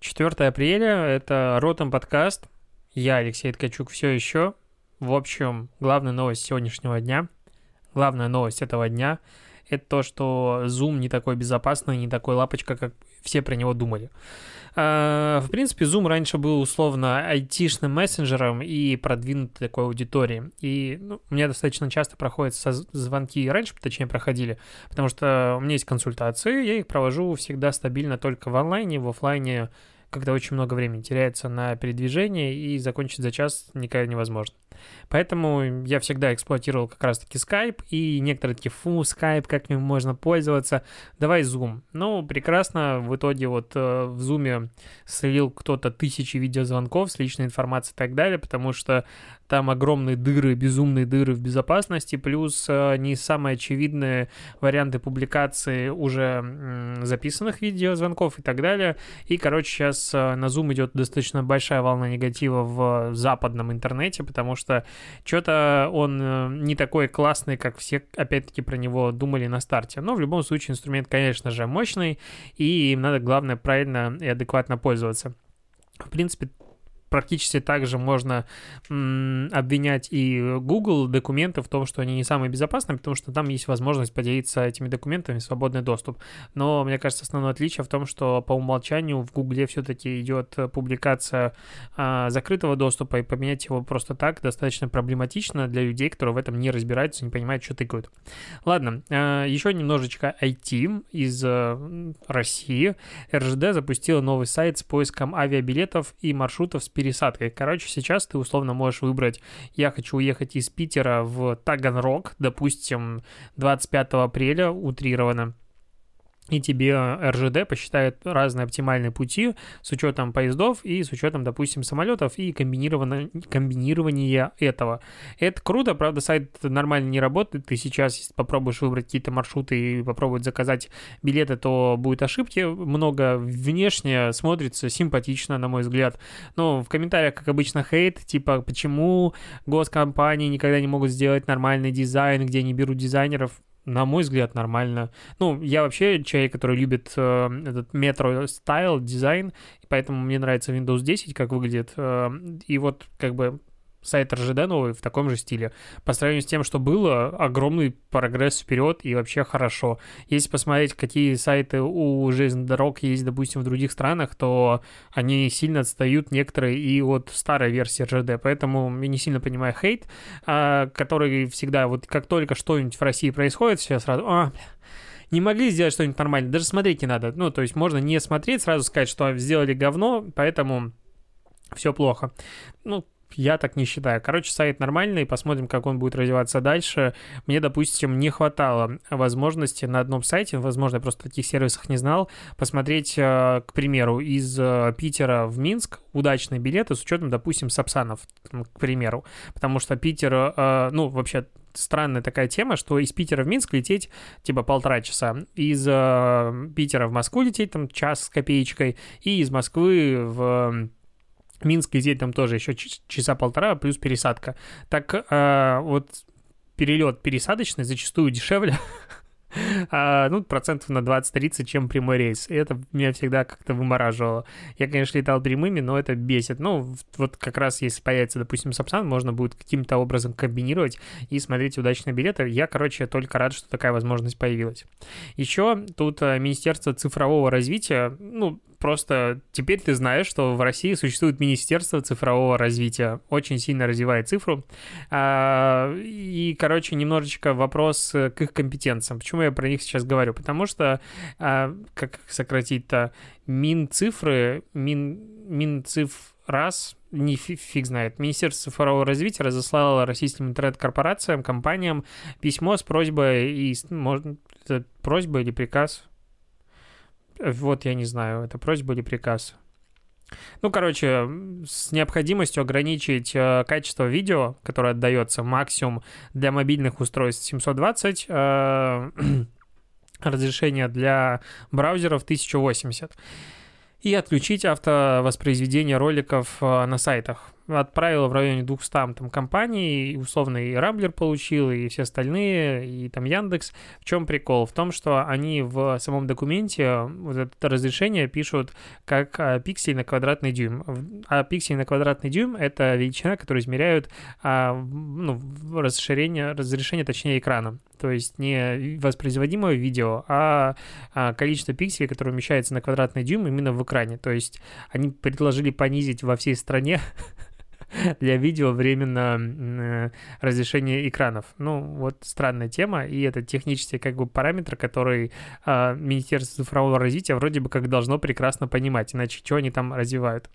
4 апреля, это Ротом подкаст. Я, Алексей Ткачук, все еще. В общем, главная новость сегодняшнего дня, главная новость этого дня, это то, что Zoom не такой безопасный, не такой лапочка, как все про него думали. А, в принципе, Zoom раньше был условно айтишным мессенджером и продвинутой такой аудиторией. И ну, у меня достаточно часто проходят звонки, раньше, точнее, проходили, потому что у меня есть консультации, я их провожу всегда стабильно только в онлайне, в офлайне когда очень много времени теряется на передвижение, и закончить за час никогда невозможно. Поэтому я всегда эксплуатировал как раз-таки Skype, и некоторые такие, фу, Skype, как им можно пользоваться, давай Zoom. Ну, прекрасно, в итоге вот э, в Zoom слил кто-то тысячи видеозвонков с личной информацией и так далее, потому что там огромные дыры, безумные дыры в безопасности, плюс э, не самые очевидные варианты публикации уже записанных видеозвонков и так далее. И, короче, сейчас э, на Zoom идет достаточно большая волна негатива в западном интернете, потому что что-то он э, не такой классный, как все, опять-таки, про него думали на старте. Но в любом случае инструмент, конечно же, мощный, и им надо, главное, правильно и адекватно пользоваться. В принципе, практически также можно обвинять и Google документы в том, что они не самые безопасные, потому что там есть возможность поделиться этими документами, свободный доступ. Но мне кажется, основное отличие в том, что по умолчанию в Google все-таки идет публикация а, закрытого доступа, и поменять его просто так достаточно проблематично для людей, которые в этом не разбираются, не понимают, что тыкают. Ладно, а, еще немножечко IT из а, России. РЖД запустила новый сайт с поиском авиабилетов и маршрутов с пересадкой. Короче, сейчас ты условно можешь выбрать, я хочу уехать из Питера в Таганрог, допустим, 25 апреля, утрированно и тебе РЖД посчитает разные оптимальные пути с учетом поездов и с учетом, допустим, самолетов и комбинирование этого. Это круто, правда, сайт нормально не работает. Ты сейчас, попробуешь выбрать какие-то маршруты и попробовать заказать билеты, то будет ошибки много. Внешне смотрится симпатично, на мой взгляд. Но в комментариях, как обычно, хейт, типа, почему госкомпании никогда не могут сделать нормальный дизайн, где они берут дизайнеров на мой взгляд, нормально. Ну, я вообще человек, который любит э, этот metro style, дизайн, поэтому мне нравится Windows 10, как выглядит. Э, и вот как бы сайт РЖД новый в таком же стиле. По сравнению с тем, что было, огромный прогресс вперед и вообще хорошо. Если посмотреть, какие сайты у железных дорог есть, допустим, в других странах, то они сильно отстают некоторые и от старой версии РЖД. Поэтому я не сильно понимаю хейт, а, который всегда, вот как только что-нибудь в России происходит, сейчас сразу, а, не могли сделать что-нибудь нормальное, даже смотреть не надо. Ну, то есть можно не смотреть, сразу сказать, что сделали говно, поэтому все плохо. Ну, я так не считаю. Короче, сайт нормальный, посмотрим, как он будет развиваться дальше. Мне, допустим, не хватало возможности на одном сайте, возможно, я просто таких сервисах не знал, посмотреть, э, к примеру, из э, Питера в Минск удачные билеты с учетом, допустим, Сапсанов, к примеру. Потому что Питер, э, ну, вообще странная такая тема, что из Питера в Минск лететь типа полтора часа, из Питера в Москву лететь там час с копеечкой, и из Москвы в Минск лететь там тоже еще часа полтора, плюс пересадка. Так э, вот перелет пересадочный зачастую дешевле, а, ну, процентов на 20-30, чем прямой рейс. И это меня всегда как-то вымораживало. Я, конечно, летал прямыми, но это бесит. Ну, вот как раз если появится, допустим, Сапсан, можно будет каким-то образом комбинировать и смотреть удачные билеты. Я, короче, только рад, что такая возможность появилась. Еще тут э, Министерство цифрового развития, ну, просто теперь ты знаешь, что в России существует Министерство цифрового развития, очень сильно развивает цифру. А, и, короче, немножечко вопрос к их компетенциям. Почему я про них сейчас говорю? Потому что, а, как сократить-то, Минцифры, Мин, Минциф раз, не фиг знает. Министерство цифрового развития разослало российским интернет-корпорациям, компаниям письмо с просьбой, и, может, это просьба или приказ, вот я не знаю, это просьба или приказ. Ну, короче, с необходимостью ограничить э, качество видео, которое отдается максимум для мобильных устройств 720, э, разрешение для браузеров 1080 и отключить автовоспроизведение роликов э, на сайтах. Отправила в районе 200 там компаний, и условно и Рамблер получил, и все остальные, и там Яндекс. В чем прикол? В том, что они в самом документе вот это разрешение пишут как а, пиксель на квадратный дюйм. А пиксель на квадратный дюйм — это величина, которую измеряют а, ну, расширение, разрешение, точнее, экрана. То есть не воспроизводимое видео, а, а количество пикселей, которое умещается на квадратный дюйм именно в экране. То есть они предложили понизить во всей стране для видео временно э, разрешение экранов. Ну, вот странная тема, и это технический как бы параметр, который э, Министерство цифрового развития вроде бы как должно прекрасно понимать, иначе что они там развивают.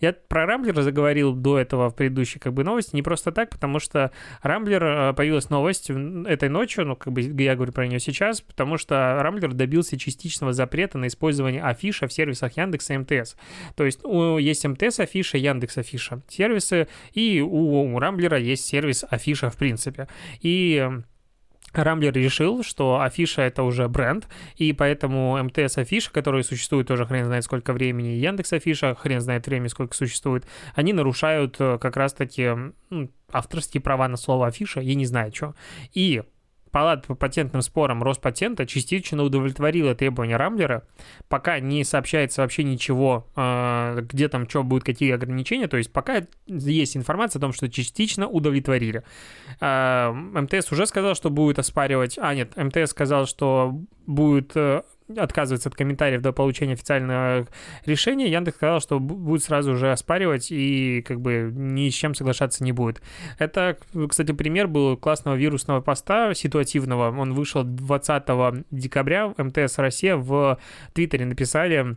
Я про Рамблер заговорил до этого в предыдущей как бы новости, не просто так, потому что Рамблер э, появилась новость этой ночью, ну, как бы я говорю про нее сейчас, потому что Рамблер добился частичного запрета на использование афиша в сервисах Яндекса и МТС. То есть у, есть МТС афиша, Яндекс афиша. Сервисы сервисы, и у Рамблера есть сервис Афиша, в принципе. И Рамблер решил, что Афиша это уже бренд, и поэтому МТС Афиша, который существует тоже хрен знает сколько времени, Яндекс Афиша хрен знает время сколько существует, они нарушают э, как раз-таки авторские права на слово Афиша, я не знаю что. И Палата по патентным спорам Роспатента частично удовлетворила требования Рамблера, пока не сообщается вообще ничего, а, где там что будет, какие ограничения, то есть пока есть информация о том, что частично удовлетворили. А, МТС уже сказал, что будет оспаривать, а нет, МТС сказал, что будет э, отказывается от комментариев до получения официального решения, Яндекс сказал, что будет сразу же оспаривать и как бы ни с чем соглашаться не будет. Это, кстати, пример был классного вирусного поста ситуативного. Он вышел 20 декабря. МТС Россия в Твиттере написали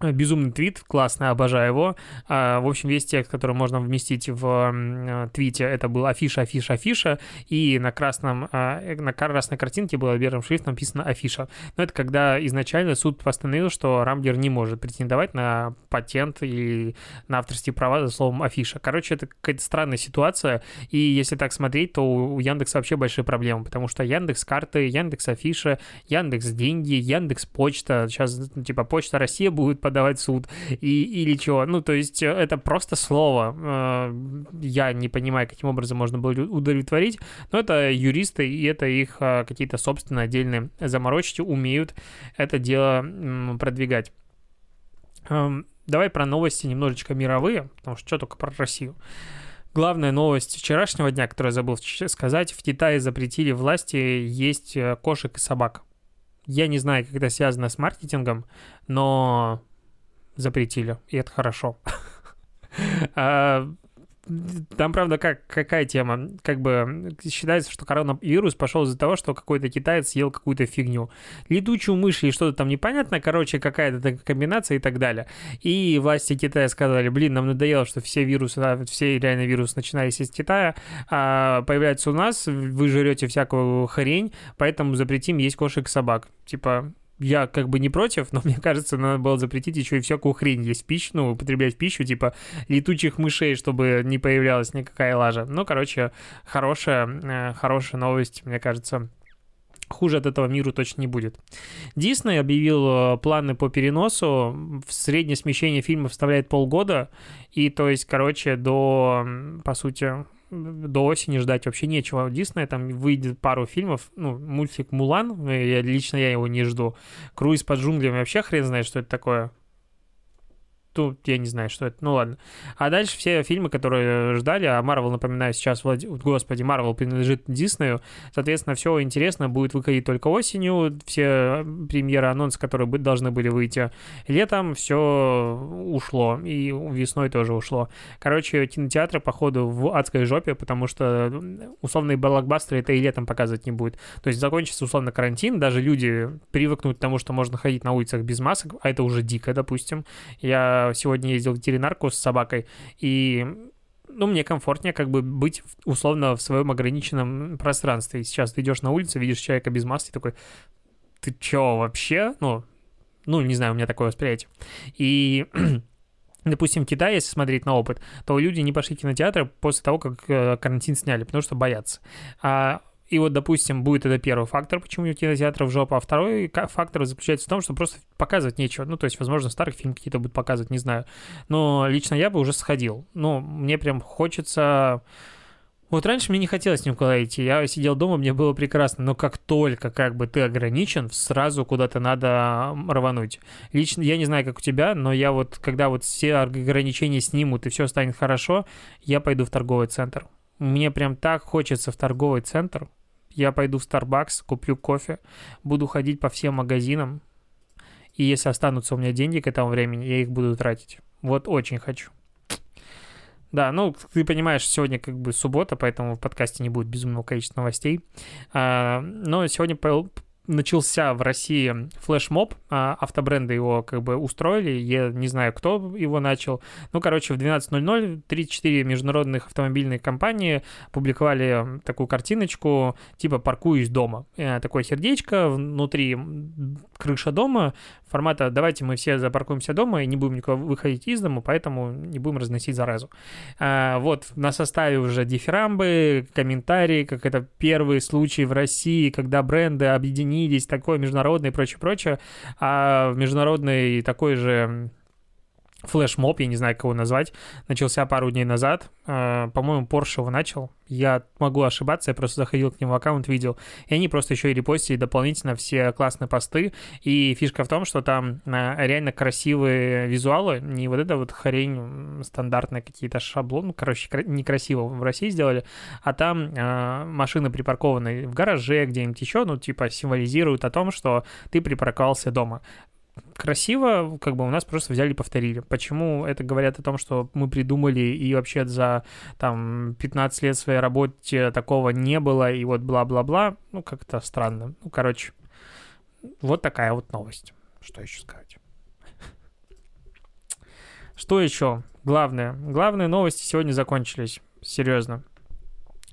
Безумный твит, классный, обожаю его. А, в общем, весь текст, который можно вместить в э, твите, это был афиша, афиша, афиша, и на красном, а, э, на красной картинке было белым шрифтом написано афиша. Но это когда изначально суд постановил, что Рамблер не может претендовать на патент и на авторские права за словом афиша. Короче, это какая-то странная ситуация, и если так смотреть, то у Яндекса вообще большие проблемы, потому что Яндекс карты, Яндекс афиша, Яндекс деньги, Яндекс почта, сейчас типа почта Россия будет подавать суд и, или чего. Ну, то есть э, это просто слово. Э, я не понимаю, каким образом можно было удовлетворить, но это юристы, и это их э, какие-то собственные отдельные заморочки умеют это дело продвигать. Эм, давай про новости немножечко мировые, потому что что только про Россию. Главная новость вчерашнего дня, которую я забыл сказать, в Китае запретили власти есть кошек и собак. Я не знаю, как это связано с маркетингом, но запретили, и это хорошо. А, там, правда, как, какая тема? Как бы считается, что коронавирус пошел из-за того, что какой-то китаец съел какую-то фигню. Летучую мышь или что-то там непонятно, короче, какая-то комбинация и так далее. И власти Китая сказали, блин, нам надоело, что все вирусы, все реально вирусы начинались из Китая, а появляются у нас, вы жрете всякую хрень, поэтому запретим есть кошек и собак. Типа, я как бы не против, но мне кажется, надо было запретить еще и всякую хрень есть пищу, ну, употреблять пищу, типа летучих мышей, чтобы не появлялась никакая лажа. Ну, короче, хорошая, э, хорошая новость, мне кажется, хуже от этого миру точно не будет. Дисней объявил э, планы по переносу. В среднее смещение фильма вставляет полгода. И то есть, короче, до, по сути, до осени ждать вообще нечего. Диснея там выйдет пару фильмов, ну, мультик «Мулан», я, лично я его не жду. «Круиз под джунглями» вообще хрен знает, что это такое тут я не знаю, что это, ну ладно. А дальше все фильмы, которые ждали, а Марвел, напоминаю, сейчас, Влад... господи, Марвел принадлежит Диснею, соответственно, все интересно будет выходить только осенью, все премьеры, анонсы, которые должны были выйти летом, все ушло, и весной тоже ушло. Короче, кинотеатры, походу, в адской жопе, потому что условные блокбастеры это и летом показывать не будет. То есть закончится условно карантин, даже люди привыкнут к тому, что можно ходить на улицах без масок, а это уже дико, допустим. Я сегодня ездил в ветеринарку с собакой, и ну, мне комфортнее как бы быть условно в своем ограниченном пространстве. И сейчас ты идешь на улицу, видишь человека без маски, такой, ты чё вообще? Ну, ну, не знаю, у меня такое восприятие. И допустим, в Китае, если смотреть на опыт, то люди не пошли в кинотеатр после того, как э, карантин сняли, потому что боятся. А И вот, допустим, будет это первый фактор, почему у кинотеатров жопа, а второй фактор заключается в том, что просто показывать нечего. Ну, то есть, возможно, старых фильм какие-то будут показывать, не знаю. Но лично я бы уже сходил. Ну, мне прям хочется вот раньше мне не хотелось никуда идти, я сидел дома, мне было прекрасно, но как только как бы ты ограничен, сразу куда-то надо рвануть. Лично, я не знаю, как у тебя, но я вот, когда вот все ограничения снимут и все станет хорошо, я пойду в торговый центр. Мне прям так хочется в торговый центр. Я пойду в Starbucks, куплю кофе, буду ходить по всем магазинам, и если останутся у меня деньги к этому времени, я их буду тратить. Вот очень хочу. Да, ну, ты понимаешь, сегодня как бы суббота, поэтому в подкасте не будет безумного количества новостей. А, но сегодня начался в России флешмоб, а автобренды его как бы устроили, я не знаю, кто его начал. Ну, короче, в 12.00 34 международных автомобильных компании публиковали такую картиночку, типа «паркуюсь дома». Э, такое сердечко, внутри крыша дома, формата «давайте мы все запаркуемся дома и не будем никого выходить из дома, поэтому не будем разносить заразу». А, вот на составе уже дифирамбы, комментарии, как это первый случай в России, когда бренды объединили объединились, такое международное и прочее, прочее. А в международный такой же флешмоб, я не знаю, кого назвать, начался пару дней назад. Э, по-моему, Porsche его начал. Я могу ошибаться, я просто заходил к нему в аккаунт, видел. И они просто еще и репостили дополнительно все классные посты. И фишка в том, что там э, реально красивые визуалы, не вот это вот хрень стандартные какие-то шаблоны, короче, некрасиво в России сделали, а там э, машины припаркованы в гараже где-нибудь еще, ну, типа символизируют о том, что ты припарковался дома красиво, как бы у нас просто взяли и повторили. Почему это говорят о том, что мы придумали и вообще за там 15 лет своей работе такого не было, и вот бла-бла-бла, ну как-то странно. Ну, короче, вот такая вот новость. Что еще сказать? Что еще? Главное. Главные новости сегодня закончились. Серьезно.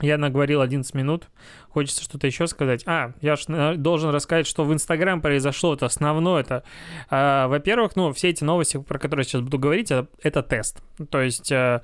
Я наговорил 11 минут. Хочется что-то еще сказать. А, я ж должен рассказать, что в Инстаграм произошло. Это основное. Это, а, во-первых, ну, все эти новости, про которые я сейчас буду говорить, это, это тест. То есть... А,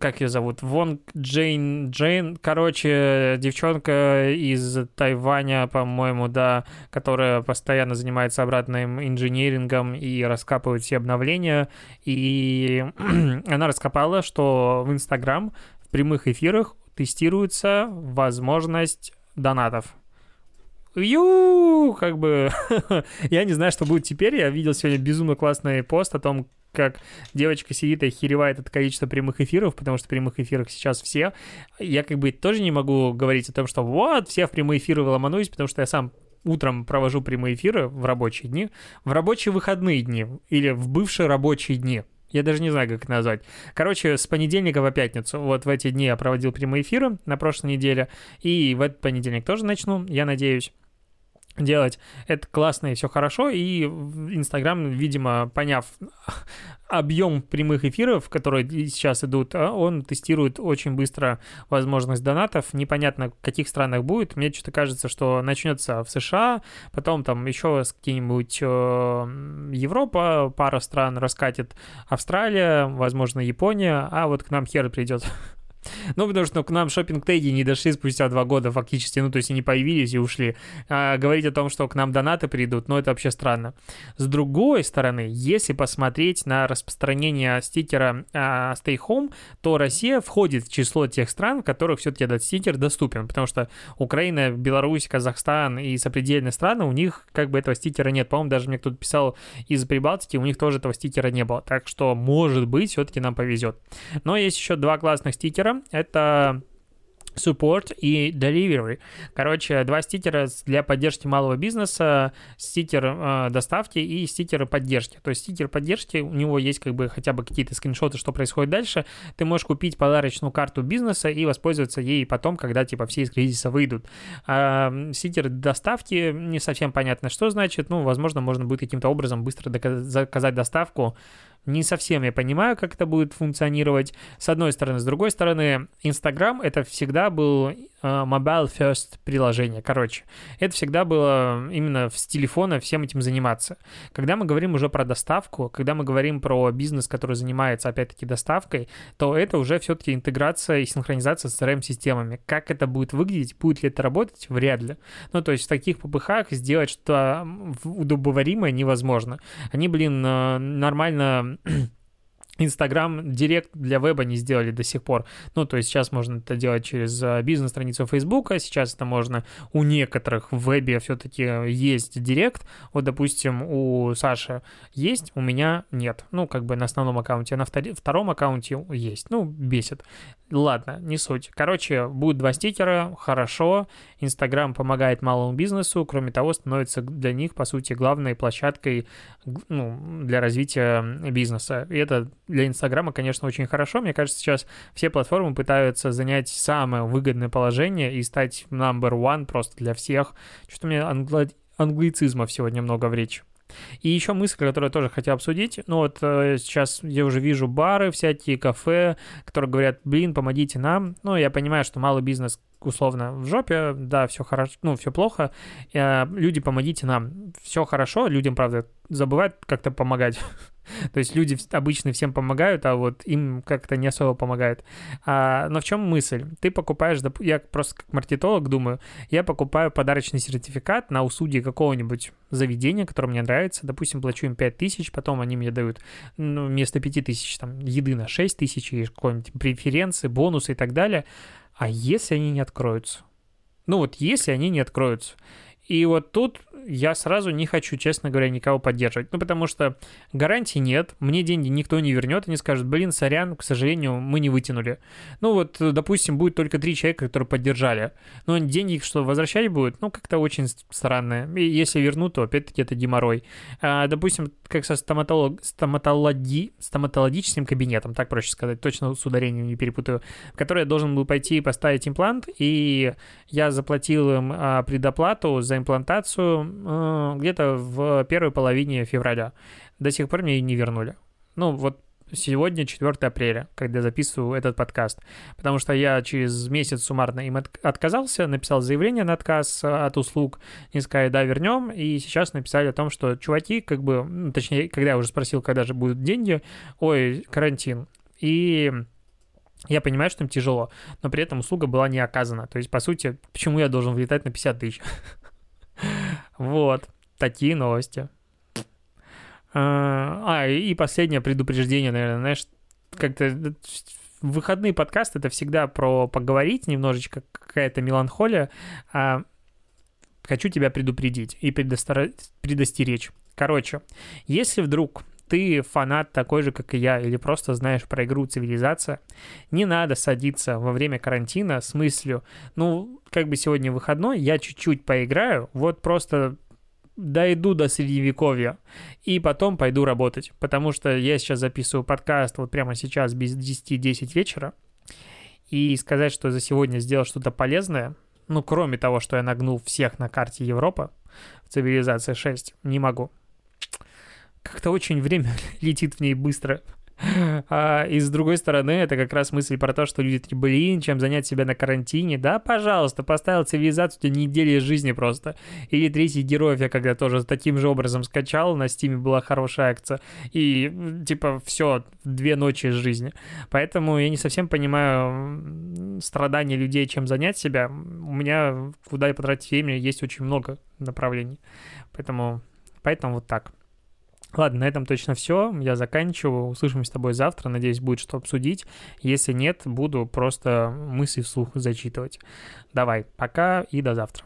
как ее зовут, Вон Джейн Джейн, короче, девчонка из Тайваня, по-моему, да, которая постоянно занимается обратным инженерингом и раскапывает все обновления, и она раскопала, что в Инстаграм в прямых эфирах тестируется возможность донатов. Ю, как бы, я не знаю, что будет теперь. Я видел сегодня безумно классный пост о том, как девочка сидит и охеревает от количества прямых эфиров, потому что прямых эфирах сейчас все. Я как бы тоже не могу говорить о том, что вот, все в прямые эфиры ломанусь, потому что я сам утром провожу прямые эфиры в рабочие дни, в рабочие выходные дни или в бывшие рабочие дни. Я даже не знаю, как это назвать. Короче, с понедельника по пятницу. Вот в эти дни я проводил прямые эфиры на прошлой неделе. И в этот понедельник тоже начну, я надеюсь делать. Это классно и все хорошо. И Инстаграм, видимо, поняв объем прямых эфиров, которые сейчас идут, а, он тестирует очень быстро возможность донатов. Непонятно, в каких странах будет. Мне что-то кажется, что начнется в США, потом там еще какие-нибудь э, Европа, пара стран раскатит Австралия, возможно, Япония, а вот к нам хер придет. Ну, потому что к нам шопинг-теги не дошли спустя два года фактически, ну, то есть они появились и ушли. А говорить о том, что к нам донаты придут, ну, это вообще странно. С другой стороны, если посмотреть на распространение стикера а, Stay Home, то Россия входит в число тех стран, в которых все-таки этот стикер доступен, потому что Украина, Беларусь, Казахстан и сопредельные страны, у них как бы этого стикера нет. По-моему, даже мне кто-то писал из Прибалтики, у них тоже этого стикера не было. Так что, может быть, все-таки нам повезет. Но есть еще два классных стикера, это Support и Delivery. Короче, два стикера для поддержки малого бизнеса, стикер э, доставки и стикеры поддержки. То есть стикер поддержки, у него есть как бы хотя бы какие-то скриншоты, что происходит дальше. Ты можешь купить подарочную карту бизнеса и воспользоваться ей потом, когда типа все из кризиса выйдут. А стикер доставки не совсем понятно, что значит. Ну, возможно, можно будет каким-то образом быстро заказать доставку не совсем я понимаю, как это будет функционировать. С одной стороны. С другой стороны, Инстаграм — это всегда был mobile first приложение. Короче, это всегда было именно с телефона всем этим заниматься. Когда мы говорим уже про доставку, когда мы говорим про бизнес, который занимается, опять-таки, доставкой, то это уже все-таки интеграция и синхронизация с CRM-системами. Как это будет выглядеть, будет ли это работать, вряд ли. Ну, то есть в таких попыхах сделать что-то удобоваримое невозможно. Они, блин, нормально Инстаграм Директ для веба не сделали до сих пор. Ну, то есть сейчас можно это делать через э, бизнес-страницу Фейсбука, сейчас это можно у некоторых в вебе все-таки есть Директ. Вот, допустим, у Саши есть, у меня нет. Ну, как бы на основном аккаунте, а на втором аккаунте есть. Ну, бесит. Ладно, не суть. Короче, будет два стикера, хорошо. Инстаграм помогает малому бизнесу, кроме того, становится для них, по сути, главной площадкой ну, для развития бизнеса. И это для Инстаграма, конечно, очень хорошо. Мне кажется, сейчас все платформы пытаются занять самое выгодное положение и стать number one просто для всех. Что-то у меня англи... англицизмов сегодня много в речи. И еще мысль, которую я тоже хотел обсудить. Ну вот э, сейчас я уже вижу бары, всякие кафе, которые говорят, блин, помогите нам. Ну, я понимаю, что малый бизнес условно в жопе, да, все хорошо, ну, все плохо. Э, люди, помогите нам. Все хорошо, людям, правда, забывают как-то помогать. То есть люди обычно всем помогают, а вот им как-то не особо помогают. А, но в чем мысль? Ты покупаешь, я просто как маркетолог думаю, я покупаю подарочный сертификат на услуги какого-нибудь заведения, которое мне нравится. Допустим, плачу им 5 тысяч, потом они мне дают ну, вместо 5 тысяч там еды на 6 тысяч и какой-нибудь преференции, бонусы и так далее. А если они не откроются? Ну вот если они не откроются. И вот тут я сразу не хочу, честно говоря, никого поддерживать. Ну, потому что гарантий нет, мне деньги никто не вернет, они скажут, блин, сорян, к сожалению, мы не вытянули. Ну, вот, допустим, будет только три человека, которые поддержали. Но деньги, что возвращать будет, ну, как-то очень странно. И если вернут, то опять-таки это геморрой. А, допустим, как со стоматолог, стоматологи, стоматологическим кабинетом, так проще сказать, точно с ударением не перепутаю, в который я должен был пойти и поставить имплант, и я заплатил им а, предоплату за имплантацию где-то в первой половине февраля. До сих пор мне и не вернули. Ну, вот сегодня 4 апреля, когда записываю этот подкаст. Потому что я через месяц суммарно им отказался, написал заявление на отказ от услуг, не сказали, да, вернем, и сейчас написали о том, что чуваки, как бы, ну, точнее, когда я уже спросил, когда же будут деньги, ой, карантин. И я понимаю, что им тяжело, но при этом услуга была не оказана. То есть, по сути, почему я должен влетать на 50 тысяч? Вот, такие новости. А, а, и последнее предупреждение, наверное, знаешь, как-то выходные подкасты это всегда про поговорить немножечко, какая-то меланхолия. А, хочу тебя предупредить и предостар... предостеречь. Короче, если вдруг ты фанат такой же, как и я, или просто знаешь про игру «Цивилизация», не надо садиться во время карантина с мыслью, ну, как бы сегодня выходной, я чуть-чуть поиграю, вот просто дойду до средневековья и потом пойду работать, потому что я сейчас записываю подкаст вот прямо сейчас без 10-10 вечера, и сказать, что за сегодня сделал что-то полезное, ну, кроме того, что я нагнул всех на карте Европа в цивилизации 6, не могу. Как-то очень время летит в ней быстро. А, и с другой стороны, это как раз мысль про то, что люди такие, блин, чем занять себя на карантине. Да, пожалуйста, поставил цивилизацию, у тебя неделя жизни просто. Или третий героев я когда тоже таким же образом скачал, на стиме была хорошая акция. И типа все, две ночи из жизни. Поэтому я не совсем понимаю страдания людей, чем занять себя. У меня, куда я потратить время, есть очень много направлений. Поэтому, поэтому вот так. Ладно, на этом точно все. Я заканчиваю. Услышимся с тобой завтра. Надеюсь, будет что обсудить. Если нет, буду просто мысли вслух зачитывать. Давай, пока и до завтра.